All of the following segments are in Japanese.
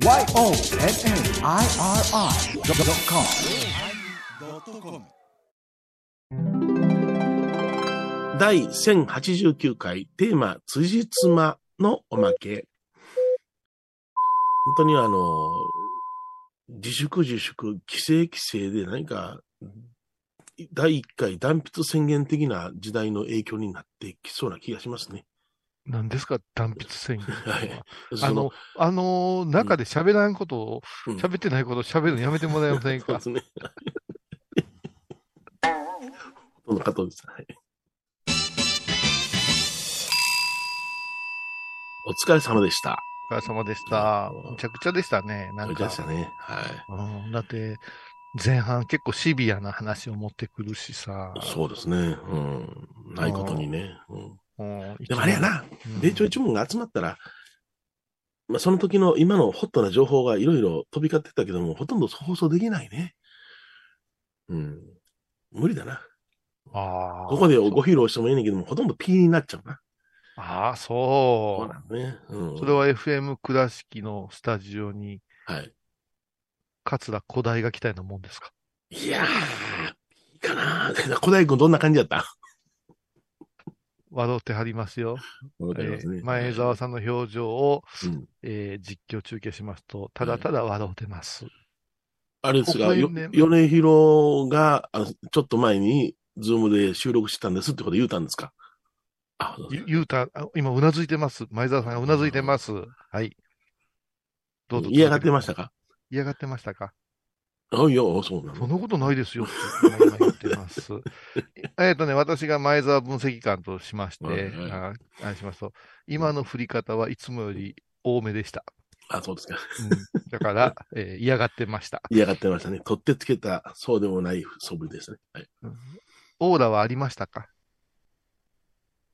YONNIRI.com 第1089回テーマ、辻褄のおまけ。本当にあの、自粛自粛、規制規制で何か、第1回断筆宣言的な時代の影響になってきそうな気がしますね。何ですか？断筆宣言。はい。あの、あの、中で喋らんことを、うん喋ってないことを喋るのやめてもらえませんか？そうですね。ほとんど加藤です。はい。お疲れ様でした。お疲れ様でした。むちゃくちゃでしたね。なんかね。はうん、だって、前半結構シビアな話を持ってくるしさ。い。そうですね。うん。ないことにね。うん。うん。でもあれやな、うん米朝一門が集まったら、まあ、その時の今のホットな情報がいろいろ飛び交ってたけども、ほとんど放送できないね。うん。無理だな。ああ。ここでご披露してもいいねんけども、ほとんど P になっちゃうな。ああ、そうそなんね。うん。う。それは FM 倉敷のスタジオに、はい。桂古代が来たようなもんですか？いやー、いいかな。小大君どんな感じだった？笑ってはりますよ。ますねえー前澤さんの表情を、うんえー実況中継しますと、ただただ笑ってます。あれですが、ね米広が、あのちょっと前に、ズームで収録してたんですってこと言うたんですか？あ、ゆゆうた、あ今うなずいてます。前澤さんがうなずいてます。はい。どうぞ。嫌がってましたか？嫌がってましたか？あ、いや、そうなの。そんなことないですよって今言ってます。えっとね、私が前澤分析官としまして、はいはいああしますと、今の振り方はいつもより多めでした。あ、そうですか。うん、だから、えー嫌がってました。嫌がってましたね。取ってつけた、そうでもない素振りですね。はい。オーラはありましたか？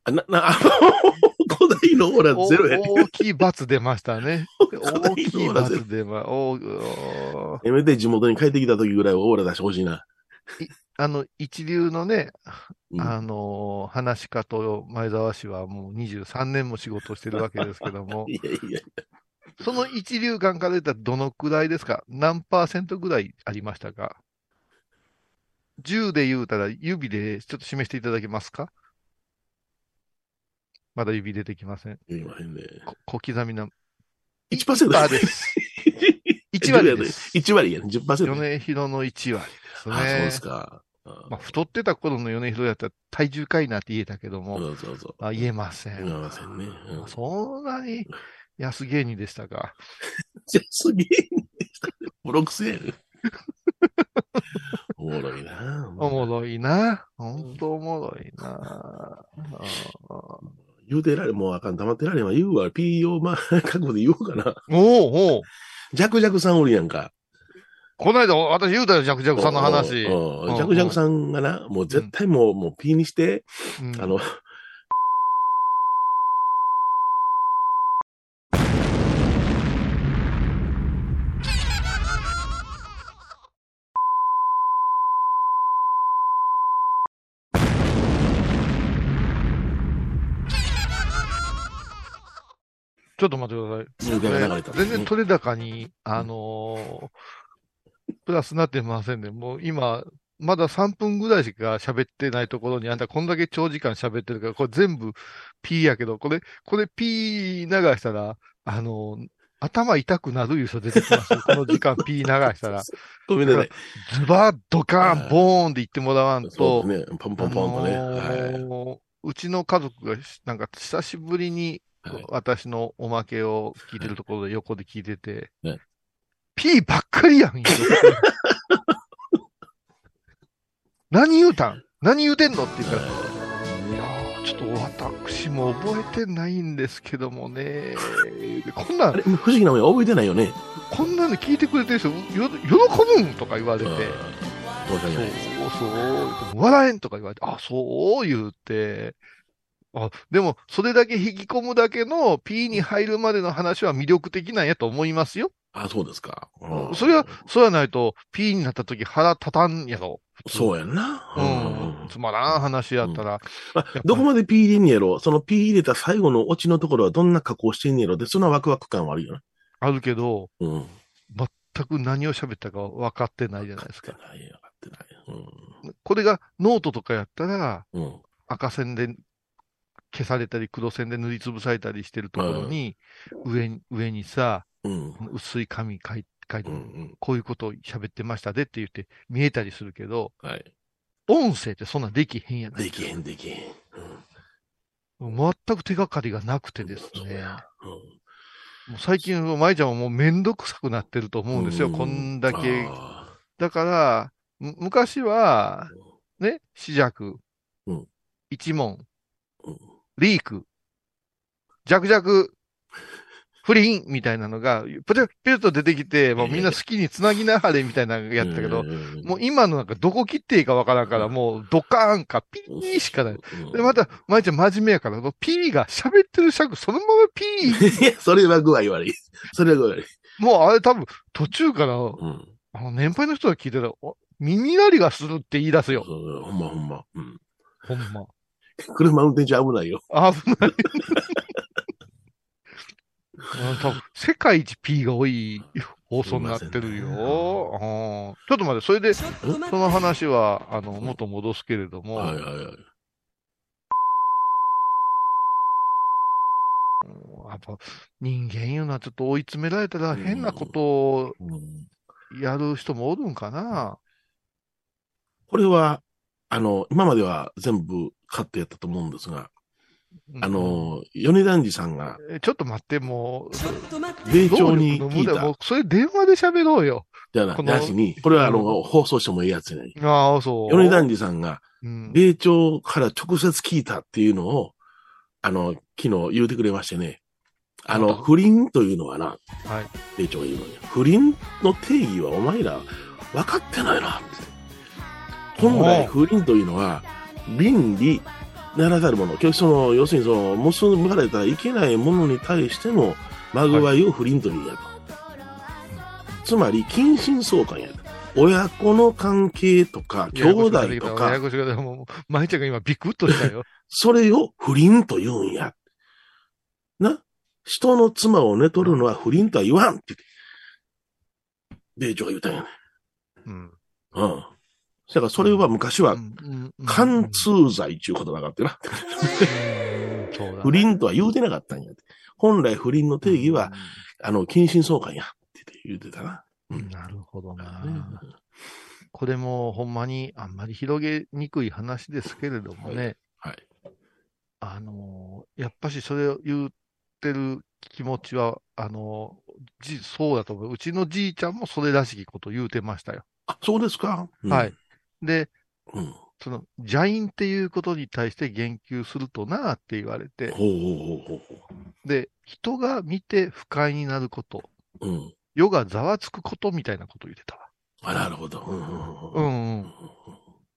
あ、な、な、あ古代のオーラおゼロやね。大きい罰出ましたね。代大きい罰出ま、おおやめて地元に帰ってきた時ぐらいはオーラ出してほしいな。あの、一流のね、うんあのー話し家と前澤氏はもう23年も仕事をしてるわけですけども、いやいや、その一流感から言ったらどのくらいですか？何パーセントぐらいありましたか ?10 で言うたら指でちょっと示していただけますか？まだ指出てきません。言いませんね。こ小刻みな。1%1% です。1割です。1割やね。10%。米広の1割ですね。あ、そうですか。あまあ、太ってた頃の米広やったら体重かいなって言えたけども、そうそうそう。あ言えません。言えませんね。うんそんなに安芸人でしたか。じゃあ、すげえ。ボロクソやね。おもろいな。おもろいな。ほんとおもろいな。あ言うてられ、もうあかん、黙ってられんわ。言うわ。PO、まあ、覚悟で言おうかな。おおおうジャクジャクさんおるやんか。この間、私言うたよ、ジャクジャクさんの話。ジャクジャクさんがな、もう絶対もう、もう P にして、うんあの、ちょっと待ってください。全然取れ高に、あのープラスなってませんね。もう今、まだ3分ぐらいしか喋ってないところに、あんたこんだけ長時間喋ってるから、これ全部 P やけど、これ、これ P 流したら、あのー頭痛くなるいう人出てきますよ。この時間 P 流したら。ごめんなさい。ズバッドカーン、ボーンで言ってもらわんと、そうですね。ポンポンポンとね。あのーうちの家族がし、なんか久しぶりにはい。はい私のおまけを聞いてるところで横で聞いててね、P ばっかりやん、何言うたん？何言うてんの？って言ったら、い。やーちょっと私も覚えてないんですけどもね、こんなんあれ、、不思議なもんや覚えてないよね。こんなの聞いてくれてる人、よ喜ぶん？とか言われて。そうそう、笑えんとか言われて、あ、そう言うて、あ、でも、それだけ引き込むだけの P に入るまでの話は魅力的なんやと思いますよ。あ、そうですか。うんそれは、そうやないと P になった時腹立たんやろ。そうやんな。うん。つまらん話やったら、あどこまで P 入れんねやろ？その P 入れた最後のオチのところはどんな加工してんねやろ？で、そんなワクワク感はあるよな。あるけど、うん。全く何を喋ったか分かってないじゃないですか。分かってない、分かってない。これがノートとかやったら、うん。うん。赤線で消されたり、黒線で塗りつぶされたりしてるところに、上に、上にさ、うん。薄い紙書い書いてうん。うん。こういうことを喋ってましたでって言って見えたりするけど、はい。音声ってそんなんできへんやないできへん、できへん。うん。全く手がかりがなくてですね。そうや。もう最近、舞ちゃんはもうめんどくさくなってると思うんですよ。うんこんだけ。あだから、む昔は、ね、四尺、うん一問、リーク、弱弱、不倫みたいなのが、ぷちゃぴゅっと出てきて、もうみんな好きにつなぎなはれみたいなのやったけど、うんもう今のなんかどこ切っていいかわからんから、もうドカーンかピーしかない。うんで、また、舞ちゃん真面目やから、ピーが喋ってる尺そのままピーいや、それは具合悪い。それは具合悪い。もうあれ多分途中から、うん。あの年配の人が聞いてたら、お耳鳴りがするって言い出すよ。ほんまほんま。うん。ほんま。車運転中危ないよ。危ない。世界一 P が多い放送になってるよ。ねうんちょっと待って、それで、その話は、あの、元戻すけれども、はいはいはい。やっぱ人間いうのはちょっと追い詰められたら変なことをうんやる人もおるんかな。これは、あの、今までは全部カットやったと思うんですが、あの、米團次さんが、えちょっと待って、もう、米朝に聞い労力の無駄もうた、それ電話で喋ろうよ。じゃな、この。なしに、これはあうの、放送してもいいやつね。ああ、そう。米團次さんが、うん。米朝から直接聞いたっていうのを、あの、昨日言うてくれましてね。あの、不倫というのはな、はい。米朝が言うのに、不倫の定義はお前ら分かってないなって。本来不倫というのは、倫理ならざるもの。その、要するにその、結ばれたらいけないものに対してのまぐわいを不倫というやと。つまり、近親相関やと。親子の関係とか、兄弟とやかや、こしくなってきたもう、舞ちゃんが今ビクッとしたよ。それを不倫と言うんや。な？人の妻を寝取るのは不倫とは言わんって言って。米朝が言ったんやね。うん。うん。だからそれは昔は貫通罪っていう言葉があってな。不倫とは言うてなかったんや。本来不倫の定義は、、あの、近親相関やって言ってたな。うんなるほどな。ねこれもほんまにあんまり広げにくい話ですけれどもね、はい。あのーやっぱしそれを言ってる気持ちは、あのーじ、そうだと思う。うちのじいちゃんもそれらしきこと言うてましたよ。あ、そうですか、うんはい。。で、うん。その、邪因っていうことに対して言及するとなあって言われて、ほうほうほうほで、人が見て不快になること、う。うん。世がざわつくことみたいなことを言ってたわ。あ、なるほど。うんうん。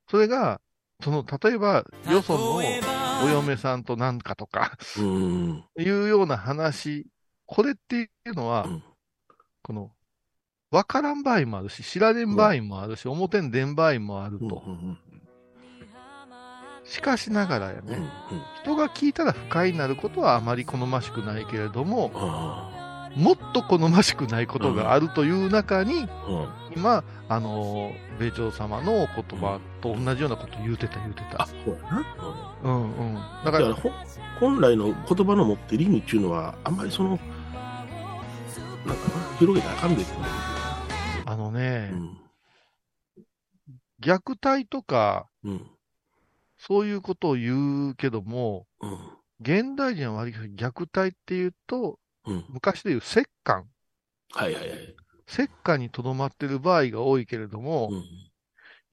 それが、その、例えば、よそのお嫁さんとなんかとか、いうような話、これっていうのは、うんこの、わからん場合もあるし、知られん場合もあるし、表に出ん場合もあるうんと。うんしかしながらやうんうんね、人が聞いたら不快になることはあまり好ましくないけれども、あもっと好ましくないことがあるという中に、あうん今、あのー、米朝様のお言葉と同じようなこと言うてた言うてあた。、そうやな。うんうん。だだか、から本来の言葉の持ってる意味っていうのは、あんまりその、なんかな、広げたらあかんでってあのね、うん。虐待とか、うん。そういうことを言うけども、うん。現代人は割と虐待っていうと、うん。昔でいう折檻。はいはいはい。折檻にとどまってる場合が多いけれども、うん。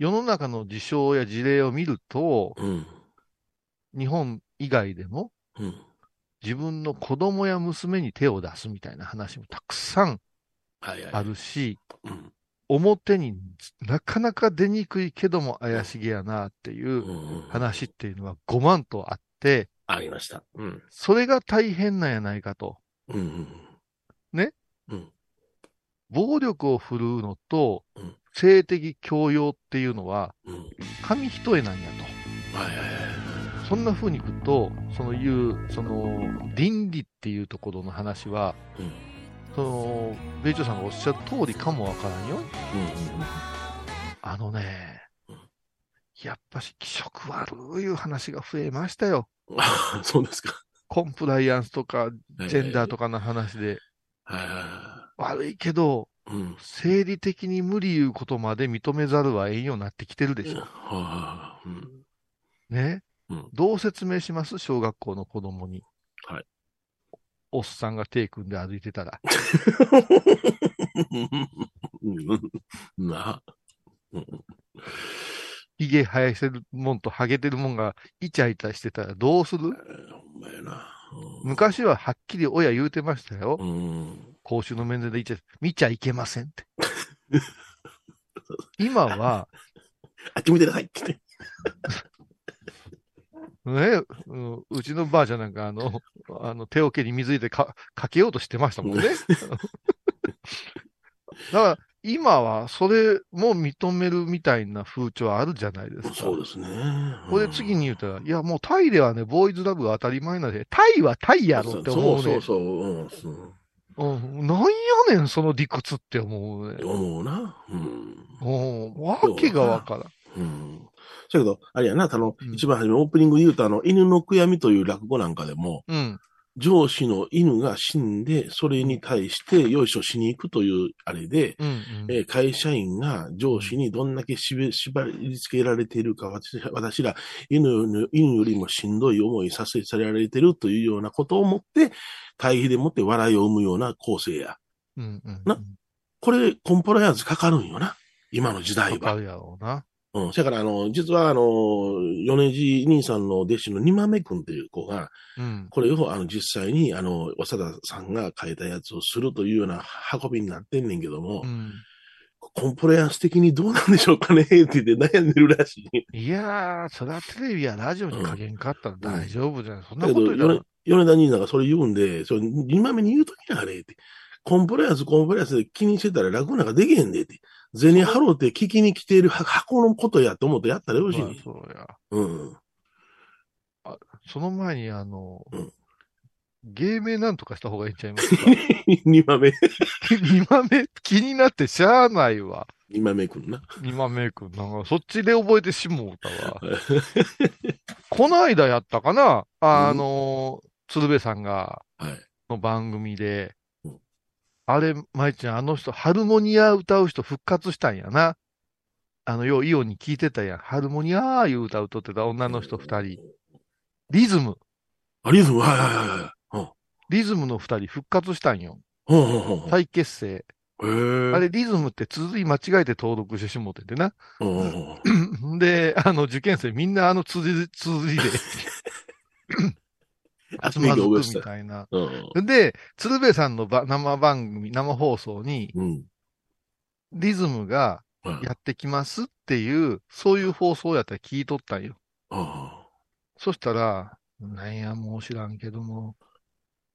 世の中の事象や事例を見ると、うん。日本以外でもうん。自分の子供や娘に手を出すみたいな話もたくさんはいはい。あるし、うん。表になかなか出にくいけども怪しげやなっていううん。話っていうのは5万とあって、ありました。うん。それが大変なんやないかと。うん。ね？うん。暴力を振るうのとうん、性的強要っていうのはうん。紙一重なんやと。はいはいはい。そんな風に聞くと、そのいう、その、倫理っていうところの話は、うん。その、米朝さんがおっしゃる通りかもわからんよ。うんうんあのねうん、やっぱし気色悪い話が増えましたよ。そうですか。コンプライアンスとか、ジジェンダーとかの話で。はいはいは悪いけど、い。うん。生理的に無理いうことまで認めざるはえんようになってきてるでしょ。うん。ね。うんどう説明します？小学校の子供に。はい。おっさんが手組んで歩いてたら。うん。なうん。髭生やしてるもん。とハゲてるもん。がイチャイチャしてたらどうするほん。まやな。うん。昔ははっきり親言うてましたよ。うん。公衆の面前でイチャイチャ見ちゃいけません。って。今は、あっち見てくださいってね。ね、うん。うちのばあちゃん。なん。かあの、あの手桶に水入れてかかけようとしてましたもんね。だから、今はそれも認めるみたいな風潮あるじゃないですか。そうですね。これで次に言うたら、いやもうタイではね、ボーイズラブが当たり前なんで、タイはタイやろって思うね。そうそうそう。うんそううん、なんやねん、その理屈って思うね。思うな。うん。うん、わけがわからん。うん。だけど、あれやな、あの、うん一番初めオープニングで言うと、あの、犬の悔やみという落語なんかでも、うん。上司の犬が死んで、それに対して、よいしょしに行くというあれで、うん、うん。えー会社員が上司にどんだけ縛り付けられているか、私私ら犬の犬よりもしんどい思いさせされられているというようなことを思って、対比でもって笑いを生むような構成や。うん、うん。なこれ、コンプライアンスかかるんよな。今の時代は。わかるやろうな。うん。そやから、あの、実は、あの、米次兄さんの弟子の二豆くんっていう子が、うん。これを、あの、実際に、あの、長田さんが書いたやつをするというような運びになってんねんけども、うん。コンプライアンス的にどうなんでしょうかねって言って悩んでるらしい。いやー、それはテレビやラジオに加減かったら大丈夫じゃない。そんなだけど、こと言ったら米米田兄さんがそれ言うんで、それ、二豆に言うときなあれって。コンプライアンス、コンプライアンスで気にしてたら楽なんかできへんでって。銭払うて聞きに来ている箱のことやと思ってやったらよろしいまあに。そうや。うん。その前に、あの、うん芸名なんとかした方がいいんちゃいますか？二豆、二豆気になってしゃあないわ。二豆くんな。二豆くん。なんか、そっちで覚えてしもうたわ。この間やったかな？あの、鶴瓶さんが、はい。の番組でうん、あれ、舞ちゃん、あの人、ハルモニア歌う人復活したんやな。あの、よう、イオンに聞いてたやん。ハルモニアーいう歌うとってた女の人二人。リズム。あ、リズム、はいはいはいはい。リズムの二人復活したんよ。ほうほうほうほう。再結成。あれ、リズムって綴り間違えて登録してしもててな。で、あの、受験生みんなあの綴りでつまずくみたいな。うん。で、鶴瓶さんのば生番組、生放送に、うん。リズムがうん。やってきますっていう、そういう放送やったら聞いとったんよ。あそしたら、なんや、もう知らんけども、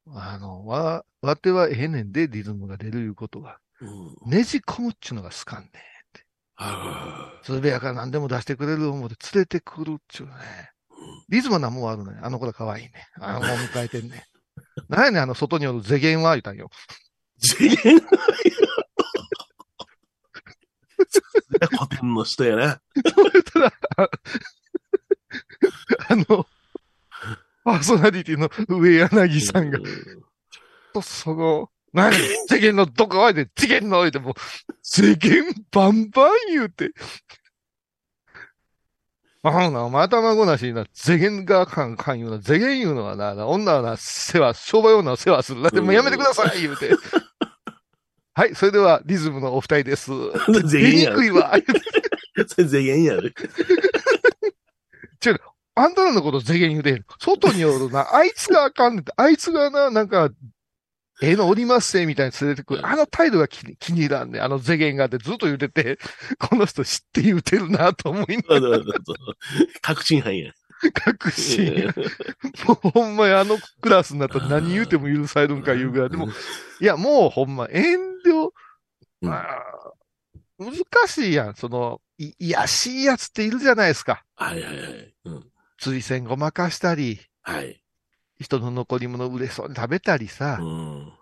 あの、わ、わてはええねんで、リズムが出るいうことが。ねじ込むっちゅうのが好かんねん。あ鶴瓶やから何でも出してくれる思うて連れてくるっちゅうね。リズムは何もあるね。あの子ら可愛いね。あの、もう迎えてんね。なんやねん、あの、外におる世間は言うたんよ。次元古典の人やな。たら、あの、パーソナリティの上柳さんが、うとその、何？世間のどこ？まで、世間のおいてもう、世間バンバン言うて。あのな、お前頭ごなしにな、世間がかんかん言うな、世間言うのはな、な女はな、世話、商売女は世話するな。でもやめてください言うて。はい、それではリズムのお二人です。出にくいわ。それ全員やる。あんたらのこと世間言うて。外におるな、あいつがあかんねんて、あいつがな、なんか、ええのおりますせ、みたいに連れてくる。あの態度が気に気に入らんねん。あの世間がってずっと言うてて、この人知って言うてるなと思いながそうそうそう確信犯や。ら、確信。もうほんまにあのクラスになったら何言うても許されるんか言うぐらい。でも、いや、もうほんま遠慮、うんまあ、難しいやん。その、い、いやしいやつっているじゃないですか。はいはいはい。うん。釣り線ごまかしたり、はい。人の残り物嬉しそうに食べたりさう、ん。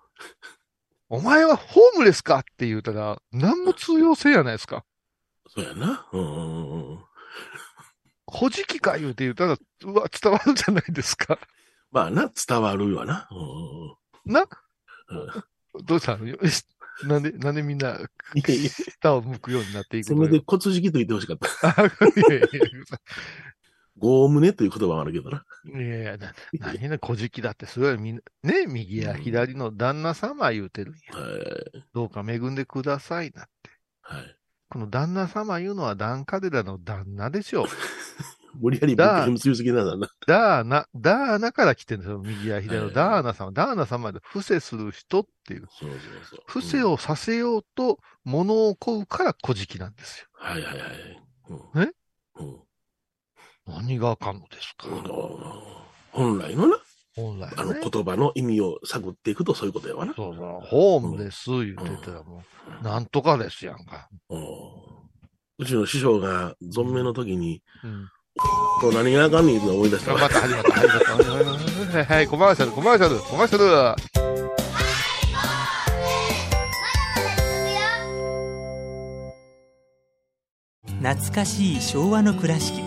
お前はホームレスかって言うたら、何も通用性やないですか。そうやな。うんうんうん。古事記か言うて言うたら、うわ、伝わるじゃないですか。まあな、伝わるわな。うんな、うんうん。どうしたの？よしなんで、なんでみんな、下を向くようになっていくのよせめて骨敷きと言ってほしかった。あいやいやいごむねという言葉があるけどな。やいやいや、な、何ね、古事記だって、それはみんな、ね、右や左の旦那様言うてるんや。はい。どうか恵んでくださいなって。はい。この旦那様言うのはダンカデラの旦那でしょう。無理やり僕に結びすぎなんだな。ダーナ、ダーナから来てるんですよ。右や左のはいダーナ様。ダーナ様で伏せする人っていう。そうそうそう。伏せをさせようと物を乞うから古事記なんですよ。はいはいはい。うん、えうん何があかんのですか、本来のな、本来あのね。言葉の意味を探っていくとそういうことやわな。そうそう、ホームレス言ってたらもう、なんとかですやんか。うんうちの師匠が存命の時に、うん。こう何があかんねんって思い出したわまた始まった、始まった。はいはい、コマーシャル、コマーシャル、コマーシャル。懐かしい昭和の倉敷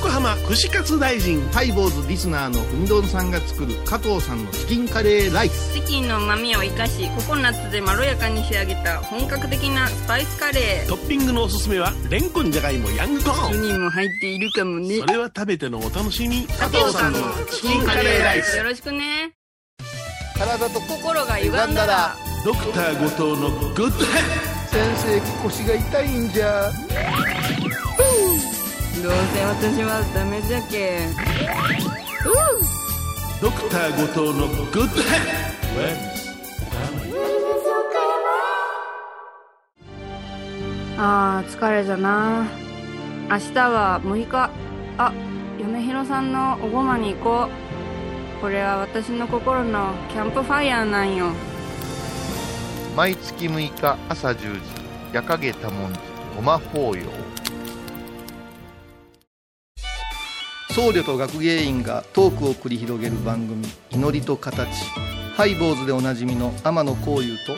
横浜串カツ大臣。ハイボーズリスナーのうみどんさんが作る加藤さんのチキンカレーライスチキンの旨味を生かしココナッツでまろやかに仕上げた本格的なスパイスカレートッピングのおすすめは、レンコンじゃがいもヤングコーン。1人も入っているかもねそれは食べてのお楽しみ。加藤さんのチキンカレーライスよろしくね体と心が歪んだらドクター後藤のグッド先生腰が痛いんじゃ。どうせ私はダメじゃけドクター後藤のグッドヘッ。あー疲れじゃな。明日は6日。あ嫁ひろさんのおごまに行こう。これは私の心のキャンプファイヤーなんよ。毎月6日朝10時、夜影多文字、ごま法要。僧侶と学芸員がトークを繰り広げる番組「祈りと形」ハイボーズでおなじみの天野幸雄と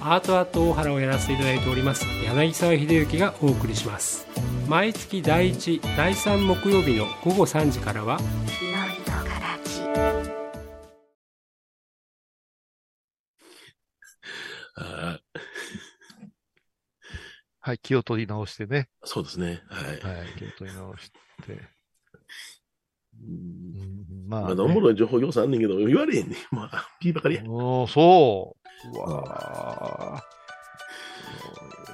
アートアート大原をやらせていただいております柳沢秀幸がお送りします毎月第1第3木曜日の午後3時からはあーはい、気を取り直してね。そうですね。はい。はい、気を取り直して。うんうん、まあ、まだおもろい情報要素あんねんけど、言われへんねん。まあ、ピーばかりや。おーそう。うわ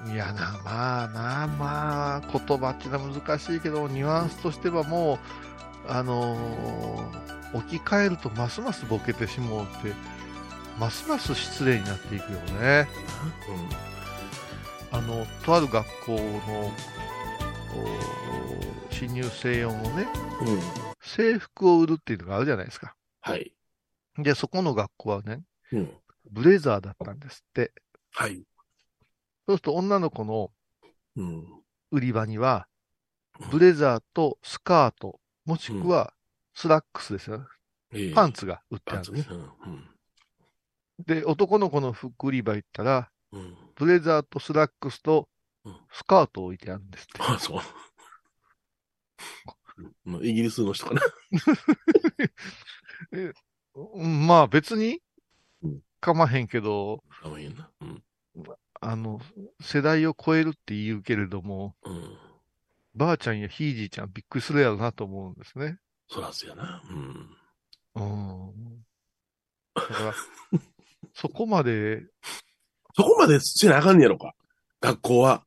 ーいやな、まあな、まあ、言葉っていうのは難しいけど、ニュアンスとしてはもう、あのー置き換えるとますますボケてしもうって、ますます失礼になっていくよね。あの、とある学校の、お新入生用のね、うん。うん。制服を売るっていうのがあるじゃないですか。はい。で、そこの学校はね、うん。ブレザーだったんですって。はい。そうすると女の子のうん。売り場には、ブレザーとスカート、もしくはスラックスですよね。ええパンツが売ってあるんです。ね。うん。で、男の子の服売り場行ったら、うん。うん。ブレザーとスラックスとうんスカートを置いてあるんですって。あ、そう。うんイギリスの人かな。うんまあ別にうんかまへんけど、かわいいな。うん。あの、世代を超えるって言うけれども、うん。ばあちゃんやひいじいちゃんびっくりするやろなと思うんですね。そらすやな。うん。うん。だから、そこまで、そこまでせなあかんねやろか。学校は。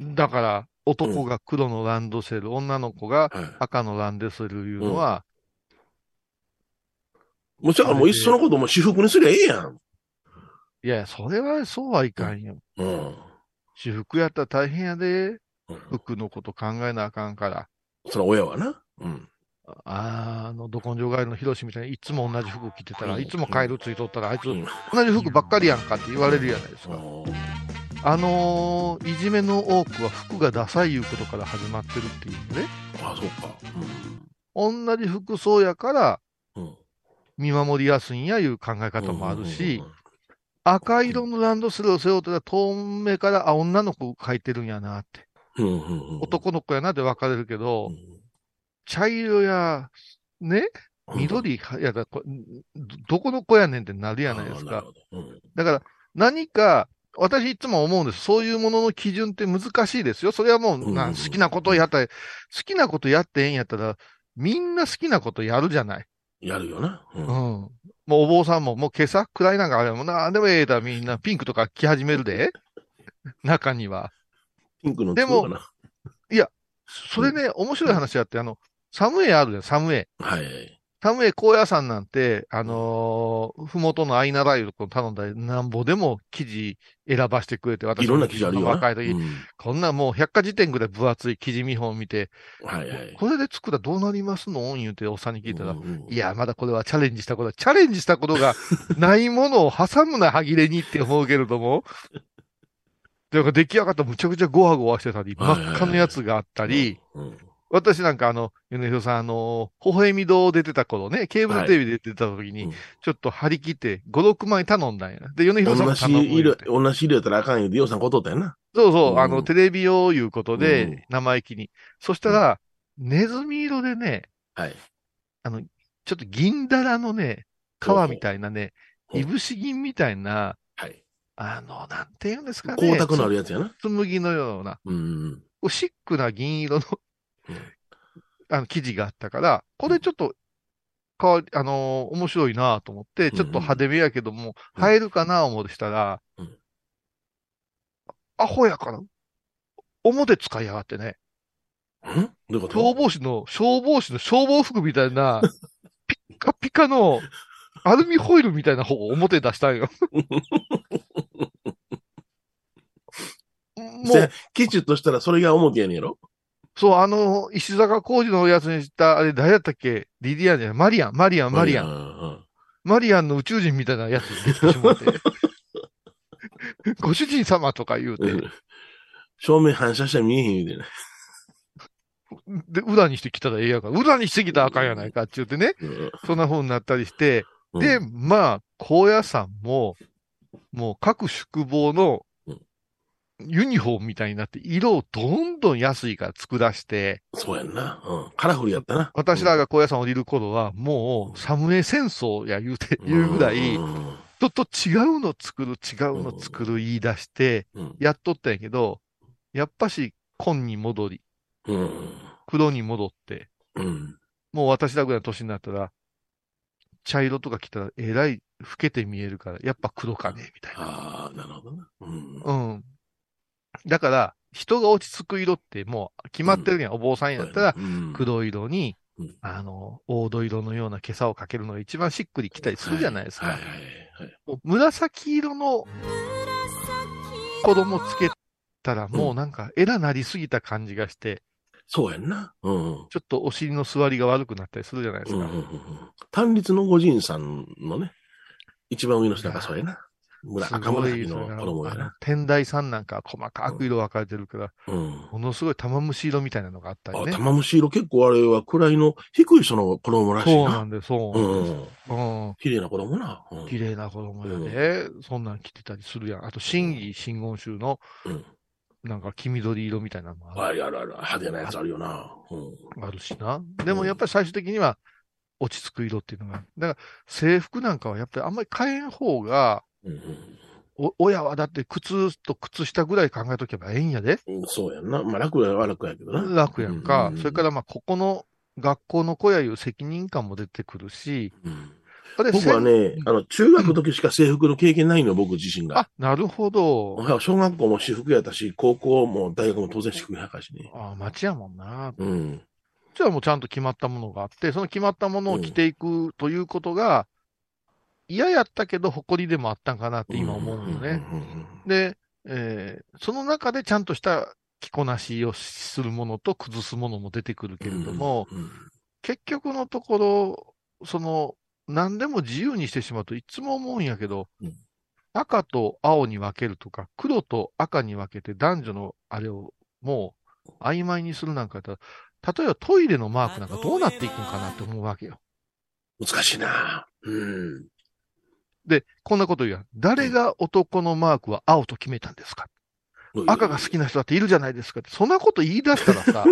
だから、男が黒のランドセル、女の子がはい。赤のランドセルいうのは、もうだからもういっそのことも私服にすりゃええやん。いやそれはそうはいかんよ。うん。私服やったら大変やで、うん服のこと考えなあかんから。そら親はな。うん。あの、ど根性ガエルのヒロシみたいにいつも同じ服着てたら、うんいつもカエルついとったら、あいつうん同じ服ばっかりやんかって言われるじゃないですか。うんあのーいじめの多くは服がダサいいうことから始まってるっていうのね。あ、そうか。同じ服装やからうん。うん見守りやすいんやいう考え方もあるし、赤色のランドセルを背負ってたら遠目から、あ、女の子描いてるんやなって。うんうんうんうん、男の子やなって分かれるけど、うん茶色や、ね、緑やだ、こどどこの子やねんってなるやないですか。だから、何か、私いつも思うんです。そういうものの基準って難しいですよ。それはもう、なうん好きなことをやったら、好きなことやってええんやったら、みんな好きなことやるじゃない。やるよな。ううんん。もうお坊さんも、もう今朝暗いなんかあれもんな、でもええだ、みんなピンクとか着始めるで。中には。ピンクのでも着ようかそれね、面白い話あって、あの、サムエあるじゃん、サム。はいはい。サムエ高野山なんて、あのーふもとのアイナライルと頼んだら、なんぼでも生地選ばしてくれて、私いろんな記事あるよな。若い時、うんこんなもう百科事典ぐらい分厚い生地見本見て、はいはい。これで作ったらどうなりますの？言うておっさんに聞いたら、うんうんいや、まだこれはチャレンジしたことだ。チャレンジしたことが ないものを挟むな、歯切れにって思うけれども。だから出来上がったらむちゃくちゃゴワゴワしてたり、はいはいはい真っ赤のやつがあったり、うん私なんかあの、米広さん、あの、微笑み堂出てた頃ね、ケーブルテレビで出てた時に、うんちょっと張り切って5、6枚頼んだんや。で、米広さん同も頼同じ色やったらあかんよって、ようさんことったよな。そうそう、うんあの、テレビ用いうことうんで、生意気に。そしたら、ネズミ色でね、はい。ちょっと銀だらのね、皮みたいなね、いぶし銀みたいな、はい。あの、なんて言うんですかね。光沢のあるやつやな。つ紬のような、うん。シックな銀色のうん、あの、生地があったから、これちょっと、かわり、あのー面白いなと思って、ちょっと派手めやけども、うん。映えるかな思うしたら、うん。アホやから、表使いやがってね、ん？どういうこと？消防士の、消防士の消防服みたいな、ピッカピカの、アルミホイルみたいな方を表に出したんよ。もう、きちっとしたらそれが表やねんやろ？そう、あの、石坂浩二のやつにした、あれ誰だったっけ？リディアンじゃないマリアン、マリアン、マリアン。ン。マリアンの宇宙人みたいなやつにできてしまって。ご主人様とか言うて、うん正面反射したら見えへん言うてね。で、裏にしてきたらええやんか。裏にしてきたらあかんやないかって言ってね、うんそんな風になったりして、うんで、まあ、高野山も、もう各宿坊のうんユニフォームみたいになって、色をどんどん安いから作らして、そうやんな。うん。カラフルやったな。私らが高野山降りる頃は、もう、サムエ戦争や言うて、言うぐらい、うん人と違うの作る、違うの作る言い出して、うんやっとったんやけど、やっぱし、紺に戻り、うん。黒に戻って、うん。もう私らぐらいの年になったら、茶色とか着たらえらい老けて見えるから、やっぱ黒かねみたいな。ああ、なるほどな。うん。うん。だから、人が落ち着く色ってもう決まってるやん。お坊さんやったら、うん、黒色にうん、あの、黄土色のような袈裟をかけるのが一番しっくりきたりするじゃないですか。紫色の子供つけたら、もうなんか、エラなりすぎた感じがして、そうやんな。うん。うんちょっとお尻の座りが悪くなったりするじゃないですか。うんうんうん。単立の御神さんのね、一番上の人がそうやな。村す赤紫の。天台さんなんか細かく色分かれてるから、うん。ものすごい玉虫色みたいなのがあったりあ、ね。玉虫色結構あれは位の低い人の衣らしいな。そうなんで、そううなんです。ん。うん。綺麗な衣な。うん綺麗な衣やで、そんなん着てたりするやん。あと、真偽真言宗の、うん。なんか黄緑色みたいなのもああるあるある。派手なやつあるよな。うん。あるしな。でもやっぱり最終的には落ち着く色っていうのが。だから制服なんかはやっぱりあんまり変えん方が、うんお親はだって靴と靴下ぐらい考えとけばええんやで。うん。そうやんな。まあ楽は楽やけどな。楽やんか。うんそれからまあここの学校の子やいう責任感も出てくるし、うん僕はね、あの、中学の時しか制服の経験ないのよ、僕自身が。あ、なるほど。小学校も私服やったし、高校も大学も当然私服やったしね。あ町やもんな。うん。じゃあもうちゃんと決まったものがあって、その決まったものを着ていくということが、嫌やったけど誇りでもあったんかなって今思うのね。うんうんうんで、えーその中でちゃんとした着こなしをするものと崩すものも出てくるけれども、うん結局のところ、その、何でも自由にしてしまうといつも思うんやけど、うん赤と青に分けるとか、黒と赤に分けて男女のあれをもう曖昧にするなんかやったら、例えばトイレのマークなんかどうなっていくのかなって思うわけよ。難しいな。うん。で、こんなこと言うやん。誰が男のマークは青と決めたんですか？赤が好きな人だっているじゃないですかって。そんなこと言い出したらさ、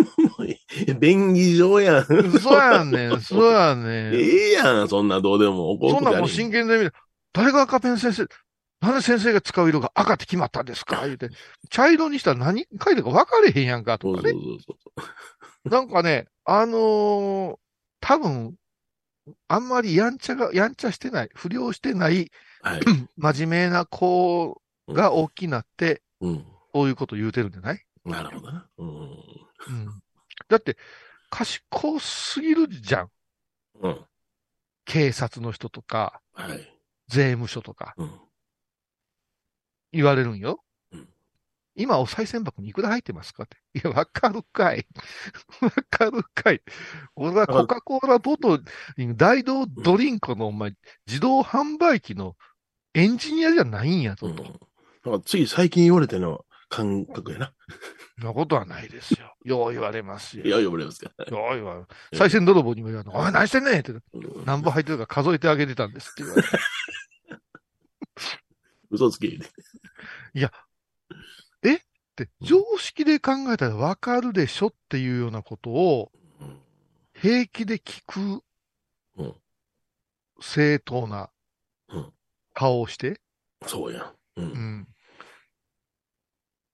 便宜上やん。そうやねん、そうやねん。ええやん、そんなどうでも。そんなんもう真剣で見る。誰が赤ペン先生、なんで先生が使う色が赤って決まったんですか？言うて。茶色にしたら何書いてるか分かれへんやんか、とかね。そうそうそうそう。なんかね、あのー多分、あんまりやんちゃが、やんちゃしてない、不良してない、はい。真面目な子が大きなって、うん。こういうこと言うてるんじゃない？なるほどな。うん。うん。だって、賢すぎるじゃん。うん。警察の人とか、はい。税務署とか、うん。言われるんよ。うん今、お賽銭箱にいくら入ってますかって。いや、わかるかい。わかるかい。俺はコカ・コーラボトル、大道ドリンクの、お前、自動販売機のエンジニアじゃないんやぞ、うん。と。なんかつい最近言われての感覚やな。なことはないですよ。よう言われますよ。いや、呼ばれますか。よう言われる。賽銭泥棒にも言われるの。お前何してんねんって。うん何本入ってるか数えてあげてたんですって言われて。嘘つけ言うて。で、常識で考えたらわかるでしょっていうようなことをうん平気で聞くうん正当なうん顔をして、そうやん。う。うんん。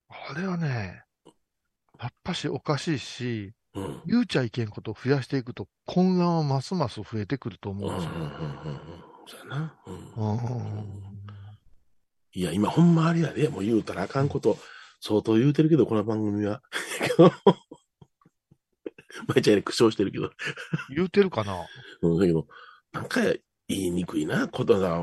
あれはね、やっぱしおかしいし、うん。言うちゃいけんことを増やしていくと混乱はますます増えてくるとうん。うん。思ううんん。ですよ。そうやな。うん。うんいや、今ほんまあれやで、もう言うたらあかんこと、相当言うてるけど、この番組は。毎日ね、苦笑してるけど。言うてるかな？うん、だけど、なんか言いにくいな、ことだ、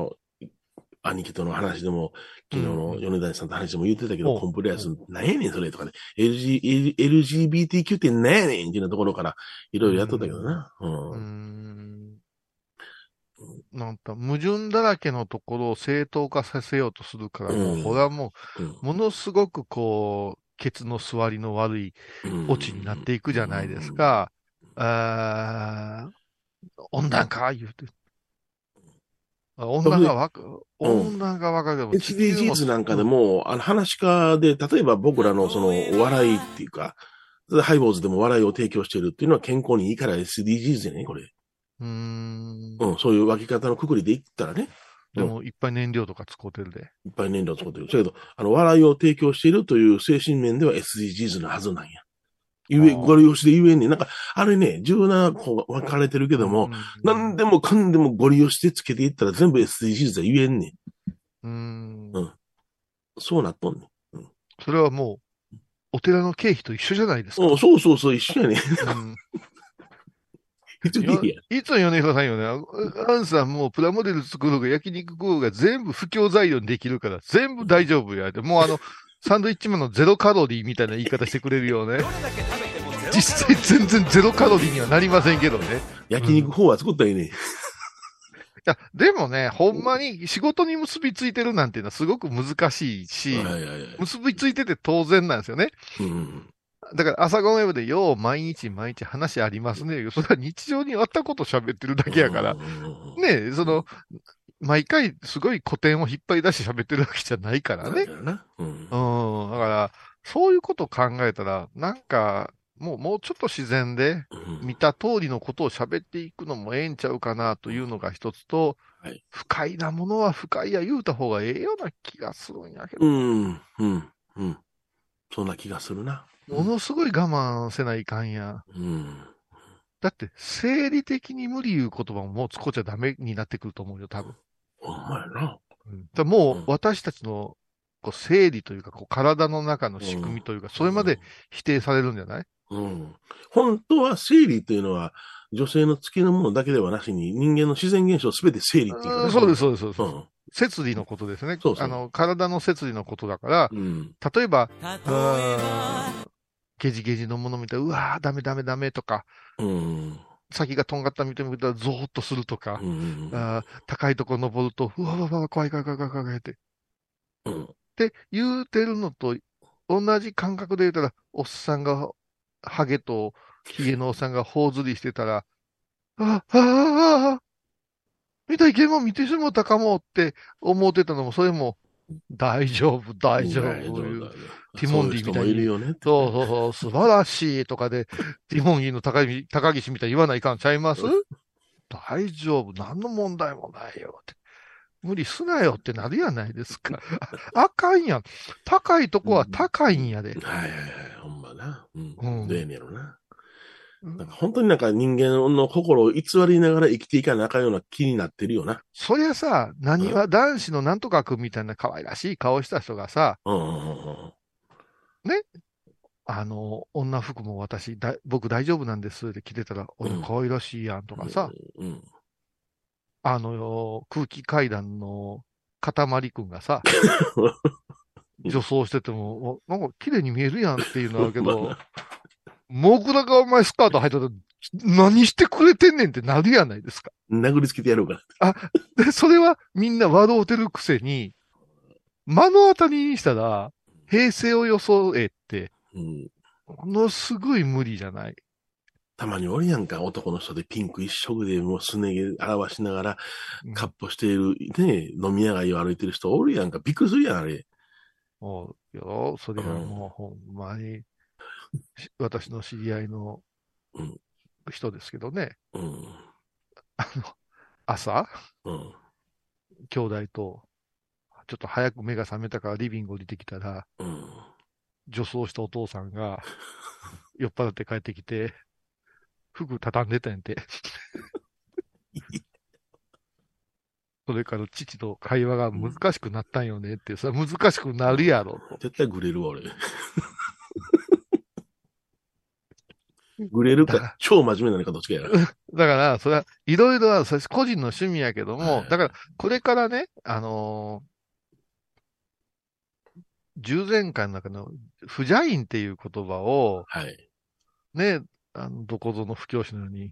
兄貴との話でも、昨日の米谷さんと話でも言ってたけど、うんコンプライアンス、なんやねん、それとかね、LG、LGBTQ ってなんやねんっていうところから、いろいろやっとったけどな。う。うんん。なんか矛盾だらけのところを正当化させようとするから、もう、うんこれはもうんう、ものすごくこう、ケツの座りの悪いうんオチになっていくじゃないです。か。あー温暖化言うて。あ温暖化わか、うん温暖化わかる SDGs なんかで、も、あの、話し家で、例えば僕らのその、お笑いっていうか、ハイボーズでも笑いを提供してるっていうのは健康にいいから SDGs やね、これ。うーん。うん、そういう分け方のくくりで言ったらね、でも、いっぱい燃料とか使うてるで。いっぱい燃料を使ってる。だけど、あの、笑いを提供しているという精神面では SDGs のはずなんや。ゆえ、ご利用しで言えんねん。なんか、あれね、柔軟こう分かれてるけども、うん何でもかんでもご利用してつけていったら全部 SDGs は言えんねん。うーんうんそうなっとんねん。それはもう、お寺の経費と一緒じゃないですか。うん、そうそうそう、一緒やねん。うんいいや。いつも米広さんよね、あアンさんもうプラモデル作ろうが焼肉食おうが全部不況材料にできるから全部大丈夫やで。もうあの、サンドイッチマンのゼロカロリーみたいな言い方してくれるよね。実際全然ゼロカロリーにはなりませんけどね。い焼肉法は作ったらいいねん。や、でもね、ほんまに仕事に結びついてるなんていうのはすごく難しいし、はいはいはい。結びついてて当然なんですよね。うん。だから朝ごはんウェブでよう毎日毎日話ありますね。それは日常にあったこと喋ってるだけやからう。ん。ねその、毎回すごい古典を引っ張り出して喋ってるわけじゃないからね。うん。うん。だから、そういうことを考えたら、なんか、もう、もうちょっと自然で、うん見た通りのことを喋っていくのもええんちゃうかなというのが一つと、はい不快なものは不快や言うた方がええような気がするんやけど、うん。うん。うん。そんな気がするな。ものすごい我慢せないかんや。うん。だって、生理的に無理言う言葉ももう使っちゃダメになってくると思うよ、多分。ほんまやな。だもう私たちのこう生理というか、こう体の中の仕組みというか、それまで否定されるんじゃない？うん。本当は生理というのは、女性の月のものだけではなしに、人間の自然現象すべて生理っていうかね、そうです、そうです、そうです。うん。摂理のことですね。そうそうあの、体の摂理のことだから、うん。例えば、うーんゲジゲジのもの見たら、うわー、ダメダメダメとか、うん。先がとんがった見てみたらゾーッとするとかう、ん。あー高いところ登ると、うわうわうわ、怖い怖い怖い怖い怖いって。うん。って言うてるのと同じ感覚で言うたら、おっさんが、ハゲとヒゲのおっさんが頬ずりしてたら、あ、ああ、ああ、見たいけも見てしもたかもって思ってたのも、それも、大丈夫、大丈夫。ティモンディみたいにそうるよね。そうそうそう、素晴らしいとかで、ティモンディの高い高岸みたいに言わないかんちゃいます？大丈夫、何の問題もないよって。無理すなよってなるやないですか。あ あかんやん。高いとこは高いんやで。はいはいはい、ほんまな。うん。うんでえねやろな。うんなんか本当になんか人間の心を偽りながら生きていかなあかんような気になってるよな。そりゃさ、何は男子のなんとかくんみたいな可愛らしい顔した人がさ、うんうんうんうん。あの、女服も私、だ僕大丈夫なんですって着てたら、おいうん可愛らしいやんとかさ、うん。あの、空気階段の塊くんがさ、女装してても、おなんか綺麗に見えるやんっていうのはあるけど、モグラがお前スカート履いたら、何してくれてんねんってなるやないですか。殴りつけてやろうかな。で、それはみんな笑うてるくせに、目の当たりにしたら、平成を装えって、うん。ものすごい無理じゃない？たまにおるやんか、男の人でピンク一色でもうすね毛表しながら、うんカッポしている、ね、飲み屋街を歩いてる人おるやんか。びっくりするやん、あれ。もうよ、それはもうほんまに、し私の知り合いのうん人ですけどね、うん。あの、朝、うん。兄弟と、ちょっと早く目が覚めたからリビング降りてきたら、うん。女装したお父さんが、酔っ払って帰ってきて、服畳んでたんやんて。それから父と会話が難しくなったんよねって、それは難しくなるやろと。絶対グレるわ、俺。グレるか、超真面目なのかどっちかやな。だから、それは、いろいろは、個人の趣味やけども、はいだから、これからね、あのー従前回の中の、不邪院っていう言葉を、はい。ね、あの、どこぞの不教師のように、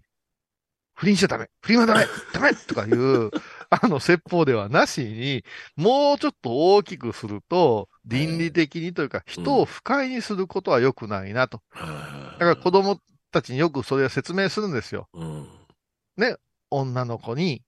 不倫しちゃダメ不倫はダメダメとかいう、あの、説法ではなしに、もうちょっと大きくすると、倫理的にというか、人を不快にすることは良くないなと。だだから子供たちによくそれを説明するんですよ。うん。女の子に、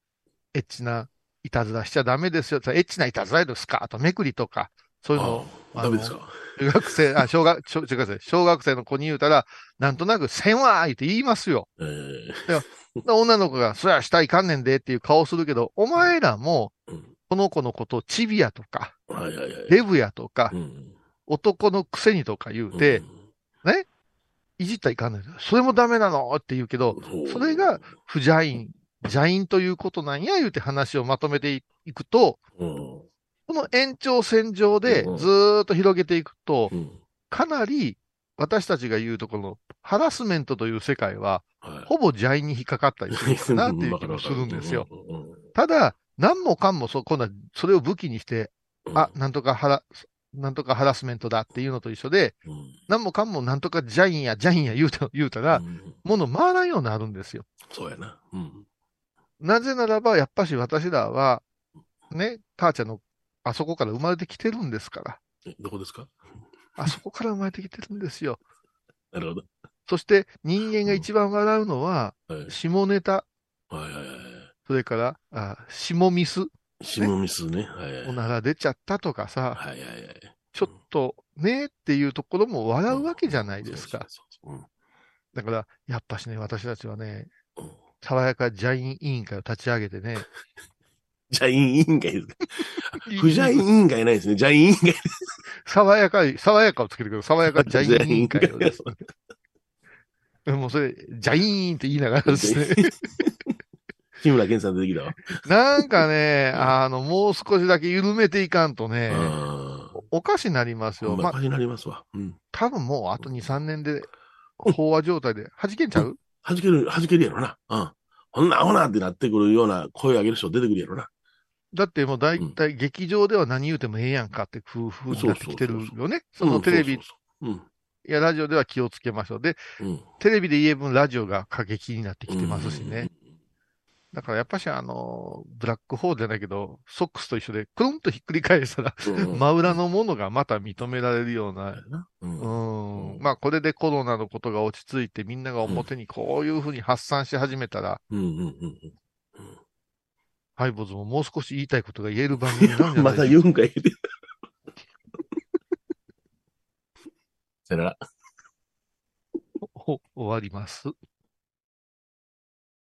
エッチないたずらしちゃダメですよ。エッチないたずらですか？とめくりとか、そういうのを、あダメですか？中学生、あ、小学、小中学生、小学生の子に言うたら、なんとなく、せんわー言って言いますよ。えー。で女の子が、そりゃしたいかんねんでっていう顔するけど、お前らもうん、この子のことをチビやとか、はいはいはい。デブやとかう、ん、男のくせにとか言うて、いじったらいかんねん。それもダメなのって言うけど、う。ん、それが不邪院、邪院ということなんや言うて話をまとめていくと、うん、この延長線上でうんずーっと広げていくとう、ん。かなり私たちが言うところのハラスメントという世界は、はい。ほぼ邪院に引っかかったりするかなっていう気もするんですよ。ただ、何もかんもそ、今度はそれを武器にして、うんあ、なんとかハラ、なんとかハラスメントだっていうのと一緒で、うん何もかんもなんとかジャインやジャインや 言うた言うたらう、んもの回らんようになるんですよ。そうやな。うん。なぜならば、やっぱし私らは、ね、母ちゃんの、あそこから生まれてきてるんですから。えどこですか？あそこから生まれてきてるんですよ。なるほど。そして人間が一番笑うのは、はい。下ネタ、はいはいはい。それから、あ下ミス、シモミスね。はいはい。おなら出ちゃったとかさ、はいはいはい。ちょっとねっていうところも笑うわけじゃないですか。だから、やっぱしね、私たちはねうん、爽やかジャイン委員会を立ち上げてね、ジャイン委員会ですか？不ジャイン委員会ないですね。ジャイン委員会。爽やかい、爽やかをつけてくる、爽やかジャイン委員会を。もうそれ、ジャイーンって言いながらですね。木村健さん出てきたわ。なんかね、あの、もう少しだけ緩めていかんとね、あおかしになりますあ。よ。まあ、まあ、になりますわ。うん。多分もうあと2、3年で、飽和状態で弾けんちゃう？弾ける、弾けるやろな。うん。ほんな、ほなってなってくるような声を上げる人出てくるやろな。だってもう大体劇場では何言うてもええやんかって夫婦になってきてるよね。そのテレビいや、ラジオでは気をつけましょう。で、うん。テレビで言え分ラジオが過激になってきてますしね。だからやっぱしあの、ブラックホールじゃないけど、ソックスと一緒で、くるんとひっくり返したら、うん。うん。真裏のものがまた認められるような、うん。うん。まあこれでコロナのことが落ち着いてみんなが表にこういうふうに発散し始めたら、うん。うん。ハイボーズももう少し言いたいことが言える番組になるんじゃないでしょ言うんか言うて。さよなら。お終わります。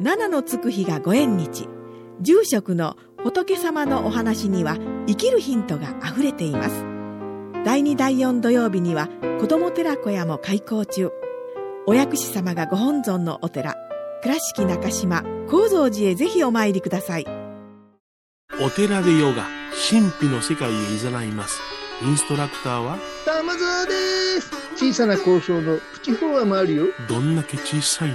七のつく日がご縁日。住職の仏様のお話には生きるヒントがあふれています。第2第4土曜日には子ども寺小屋も開校中。お薬師様がご本尊のお寺。倉敷中島・高蔵寺へぜひお参りください。お寺でヨガ、神秘の世界へ誘います。インストラクターは、玉沢です。小さな交渉のプチフォアもあるよ。どんだけ小さいね。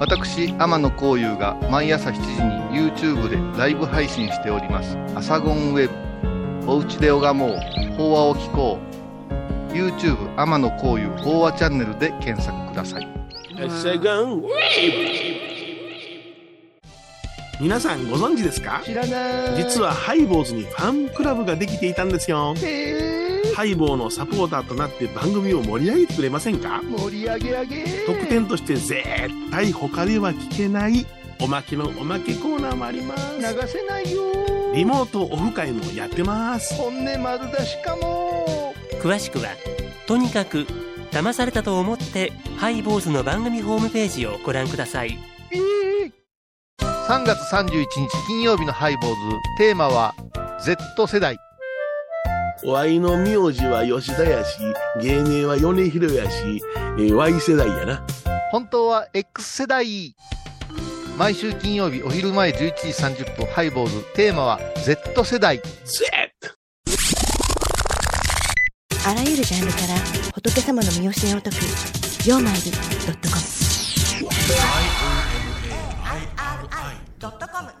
私天野幸雄が毎朝7時に YouTube でライブ配信しております「アサゴンウェブ」「おうちで拝もう。法話を聞こう」YouTube 天野幸雄法話チャンネルで検索ください。皆さんご存知ですか？知らない。実はハイボーズにファンクラブができていたんですよ。へハイボーのサポーターとなって番組を盛り上げてくれませんか？ー盛り上げ上げ。特典として絶対他では聞けないおまけのおまけコーナーもあります。流せないよ。リモートオフ会もやってます。本音丸出しかも。詳しくはとにかく騙されたと思ってハイボーズの番組ホームページをご覧ください。3月31日金曜日のハイボーズ。テーマは Z 世代わいの名字は吉田やし、芸名は米広やし、えー、Y 世代やな。本当は X 世代。毎週金曜日お昼前11時30分、ハイボーズ。テーマは Z 世代。Z! あらゆるジャンルから仏様の身教えを解く、ようまいり .com。i o m a i r i c o m